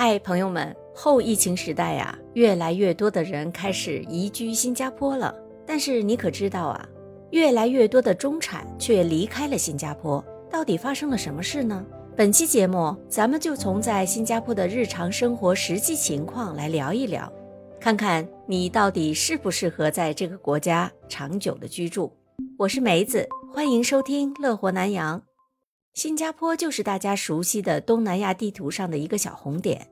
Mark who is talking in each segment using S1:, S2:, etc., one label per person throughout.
S1: 嗨，朋友们，后疫情时代呀，越来越多的人开始移居新加坡了。但是你可知道啊，越来越多的中产却离开了新加坡，到底发生了什么事呢？本期节目，咱们就从在新加坡的日常生活实际情况来聊一聊，看看你到底适不适合在这个国家长久的居住。我是梅子，欢迎收听乐活南洋。新加坡就是大家熟悉的东南亚地图上的一个小红点，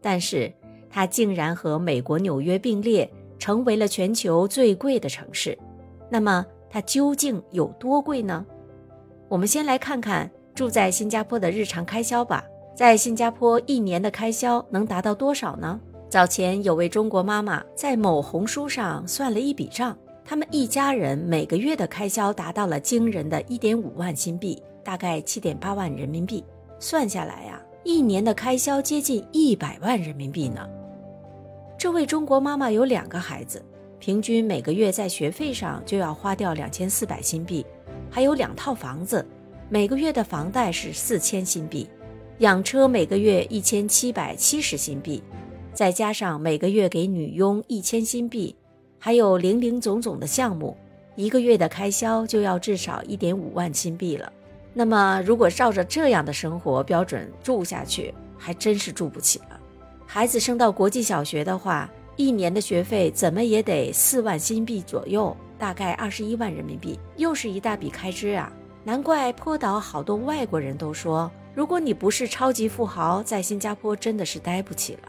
S1: 但是它竟然和美国纽约并列，成为了全球最贵的城市。那么它究竟有多贵呢？我们先来看看住在新加坡的日常开销吧。在新加坡一年的开销能达到多少呢？早前有位中国妈妈在某红书上算了一笔账，他们一家人每个月的开销达到了惊人的一点五万新币。大概七点八万人民币，算下来呀，一年的开销接近一百万人民币呢。这位中国妈妈有两个孩子，平均每个月在学费上就要花掉两千四百新币，还有两套房子，每个月的房贷是四千新币，养车每个月一千七百七十新币，再加上每个月给女佣一千新币，还有零零总总的项目，一个月的开销就要至少一点五万新币了。那么，如果照着这样的生活标准住下去，还真是住不起了。孩子升到国际小学的话，一年的学费怎么也得四万新币左右，大概二十一万人民币，又是一大笔开支啊！难怪坡岛好多外国人都说，如果你不是超级富豪，在新加坡真的是待不起了。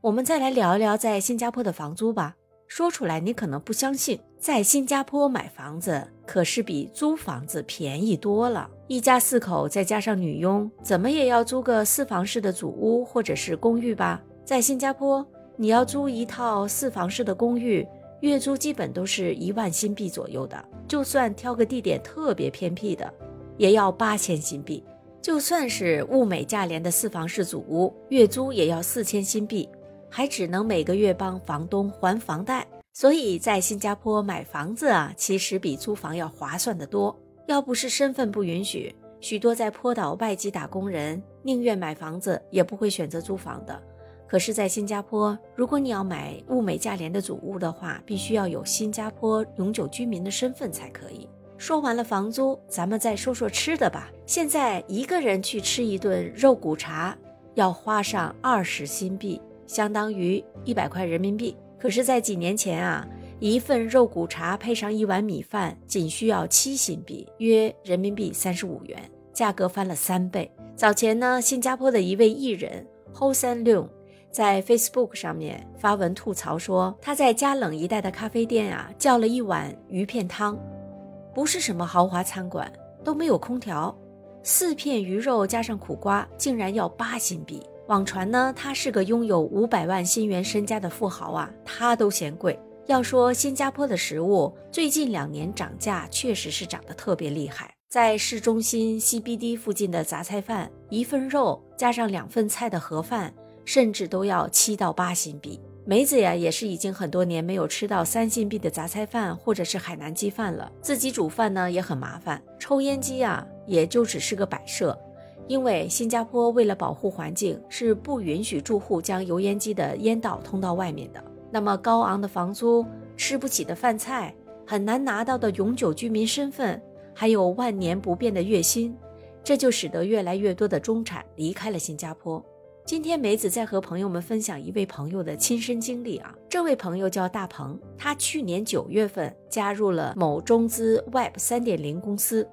S1: 我们再来聊一聊在新加坡的房租吧。说出来你可能不相信，在新加坡买房子可是比租房子便宜多了。一家四口再加上女佣，怎么也要租个四房式的祖屋或者是公寓吧？在新加坡，你要租一套四房式的公寓，月租基本都是一万新币左右的。就算挑个地点特别偏僻的，也要八千新币。就算是物美价廉的四房式祖屋，月租也要四千新币。还只能每个月帮房东还房贷，所以在新加坡买房子啊，其实比租房要划算得多。要不是身份不允许，许多在坡岛外籍打工人宁愿买房子，也不会选择租房的。可是，在新加坡，如果你要买物美价廉的祖屋的话，必须要有新加坡永久居民的身份才可以。说完了房租，咱们再说说吃的吧。现在一个人去吃一顿肉骨茶，要花上二十新币。相当于一百块人民币。可是，在几年前啊，一份肉骨茶配上一碗米饭，仅需要七新币，约人民币三十五元，价格翻了三倍。早前呢，新加坡的一位艺人 Ho San Loon 在 Facebook 上面发文吐槽说，他在加冷一带的咖啡店啊，叫了一碗鱼片汤，不是什么豪华餐馆，都没有空调，四片鱼肉加上苦瓜，竟然要八新币。网传呢，他是个拥有五百万新元身家的富豪啊，他都嫌贵。要说新加坡的食物，最近两年涨价确实是涨得特别厉害。在市中心 CBD 附近的杂菜饭，一份肉加上两份菜的盒饭，甚至都要七到八新币。梅子呀，也是已经很多年没有吃到三新币的杂菜饭或者是海南鸡饭了。自己煮饭呢也很麻烦，抽烟机啊也就只是个摆设。因为新加坡为了保护环境，是不允许住户将油烟机的烟道通到外面的。那么高昂的房租、吃不起的饭菜、很难拿到的永久居民身份，还有万年不变的月薪，这就使得越来越多的中产离开了新加坡。今天梅子在和朋友们分享一位朋友的亲身经历啊，这位朋友叫大鹏，他去年九月份加入了某中资 Web 三点零公司。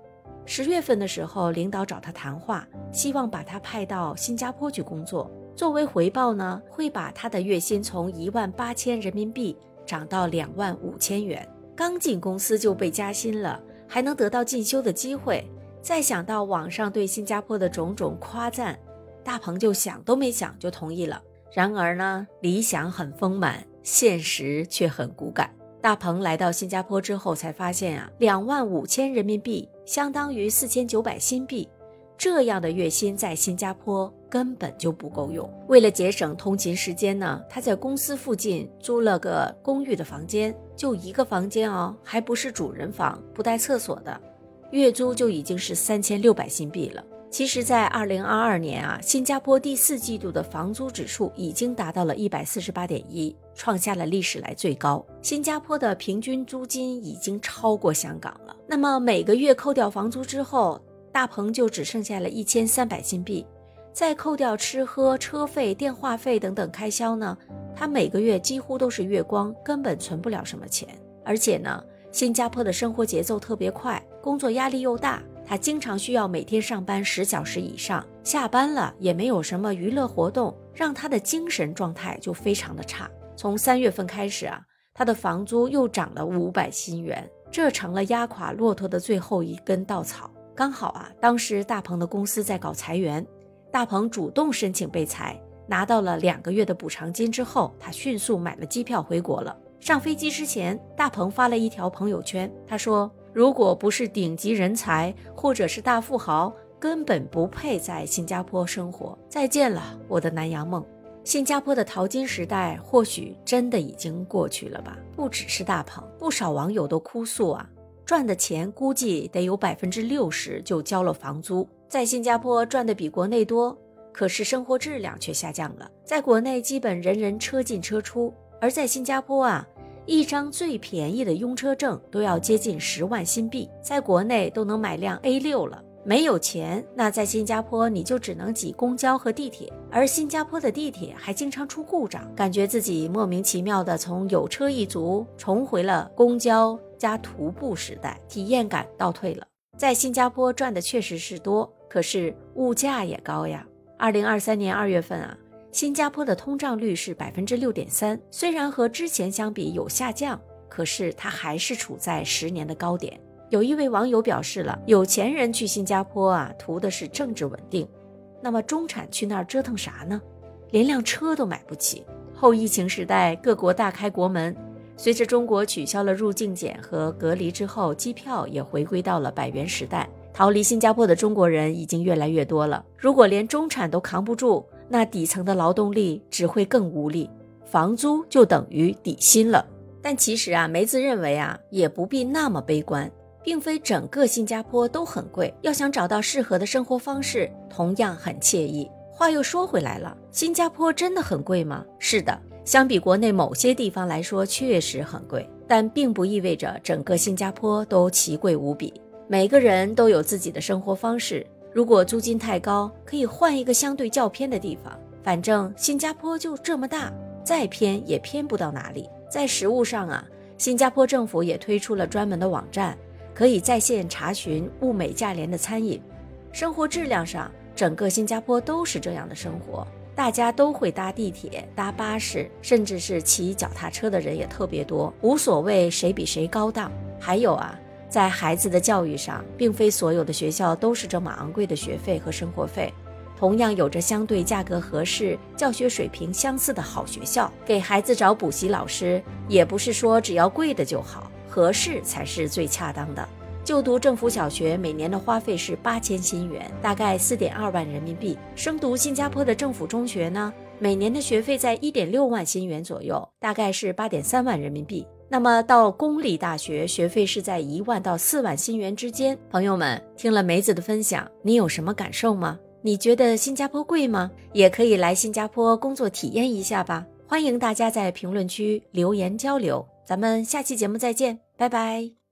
S1: 十月份的时候，领导找他谈话，希望把他派到新加坡去工作。作为回报呢，会把他的月薪从一万八千人民币涨到两万五千元。刚进公司就被加薪了，还能得到进修的机会。再想到网上对新加坡的种种夸赞，大鹏就想都没想就同意了。然而呢，理想很丰满，现实却很骨感。大鹏来到新加坡之后，才发现啊，两万五千人民币相当于四千九百新币，这样的月薪在新加坡根本就不够用。为了节省通勤时间呢，他在公司附近租了个公寓的房间，就一个房间哦，还不是主人房，不带厕所的，月租就已经是三千六百新币了。其实，在二零二二年啊，新加坡第四季度的房租指数已经达到了一百四十八点一，创下了历史来最高。新加坡的平均租金已经超过香港了。那么每个月扣掉房租之后，大鹏就只剩下了一千三百新币。再扣掉吃喝、车费、电话费等等开销呢，他每个月几乎都是月光，根本存不了什么钱。而且呢，新加坡的生活节奏特别快，工作压力又大。他经常需要每天上班十小时以上，下班了也没有什么娱乐活动，让他的精神状态就非常的差。从三月份开始啊，他的房租又涨了五百新元，这成了压垮骆驼的最后一根稻草。刚好啊，当时大鹏的公司在搞裁员，大鹏主动申请被裁，拿到了两个月的补偿金之后，他迅速买了机票回国了。上飞机之前，大鹏发了一条朋友圈，他说。如果不是顶级人才或者是大富豪，根本不配在新加坡生活。再见了，我的南洋梦。新加坡的淘金时代或许真的已经过去了吧？不只是大鹏，不少网友都哭诉啊，赚的钱估计得有百分之六十就交了房租。在新加坡赚的比国内多，可是生活质量却下降了。在国内基本人人车进车出，而在新加坡啊。一张最便宜的拥车证都要接近十万新币，在国内都能买辆 A 六了。没有钱，那在新加坡你就只能挤公交和地铁，而新加坡的地铁还经常出故障，感觉自己莫名其妙的从有车一族重回了公交加徒步时代，体验感倒退了。在新加坡赚的确实是多，可是物价也高呀。二零二三年二月份啊。新加坡的通胀率是百分之六点三，虽然和之前相比有下降，可是它还是处在十年的高点。有一位网友表示了，有钱人去新加坡啊，图的是政治稳定，那么中产去那儿折腾啥呢？连辆车都买不起。后疫情时代，各国大开国门，随着中国取消了入境检和隔离之后，机票也回归到了百元时代，逃离新加坡的中国人已经越来越多了。如果连中产都扛不住，那底层的劳动力只会更无力，房租就等于底薪了。但其实啊，梅子认为啊，也不必那么悲观，并非整个新加坡都很贵。要想找到适合的生活方式，同样很惬意。话又说回来了，新加坡真的很贵吗？是的，相比国内某些地方来说，确实很贵，但并不意味着整个新加坡都奇贵无比。每个人都有自己的生活方式。如果租金太高，可以换一个相对较偏的地方。反正新加坡就这么大，再偏也偏不到哪里。在食物上啊，新加坡政府也推出了专门的网站，可以在线查询物美价廉的餐饮。生活质量上，整个新加坡都是这样的生活，大家都会搭地铁、搭巴士，甚至是骑脚踏车的人也特别多，无所谓谁比谁高档。还有啊。在孩子的教育上，并非所有的学校都是这么昂贵的学费和生活费。同样有着相对价格合适、教学水平相似的好学校，给孩子找补习老师，也不是说只要贵的就好，合适才是最恰当的。就读政府小学，每年的花费是八千新元，大概四点二万人民币。升读新加坡的政府中学呢，每年的学费在一点六万新元左右，大概是八点三万人民币。那么到公立大学，学费是在一万到四万新元之间。朋友们听了梅子的分享，你有什么感受吗？你觉得新加坡贵吗？也可以来新加坡工作体验一下吧。欢迎大家在评论区留言交流，咱们下期节目再见，拜拜。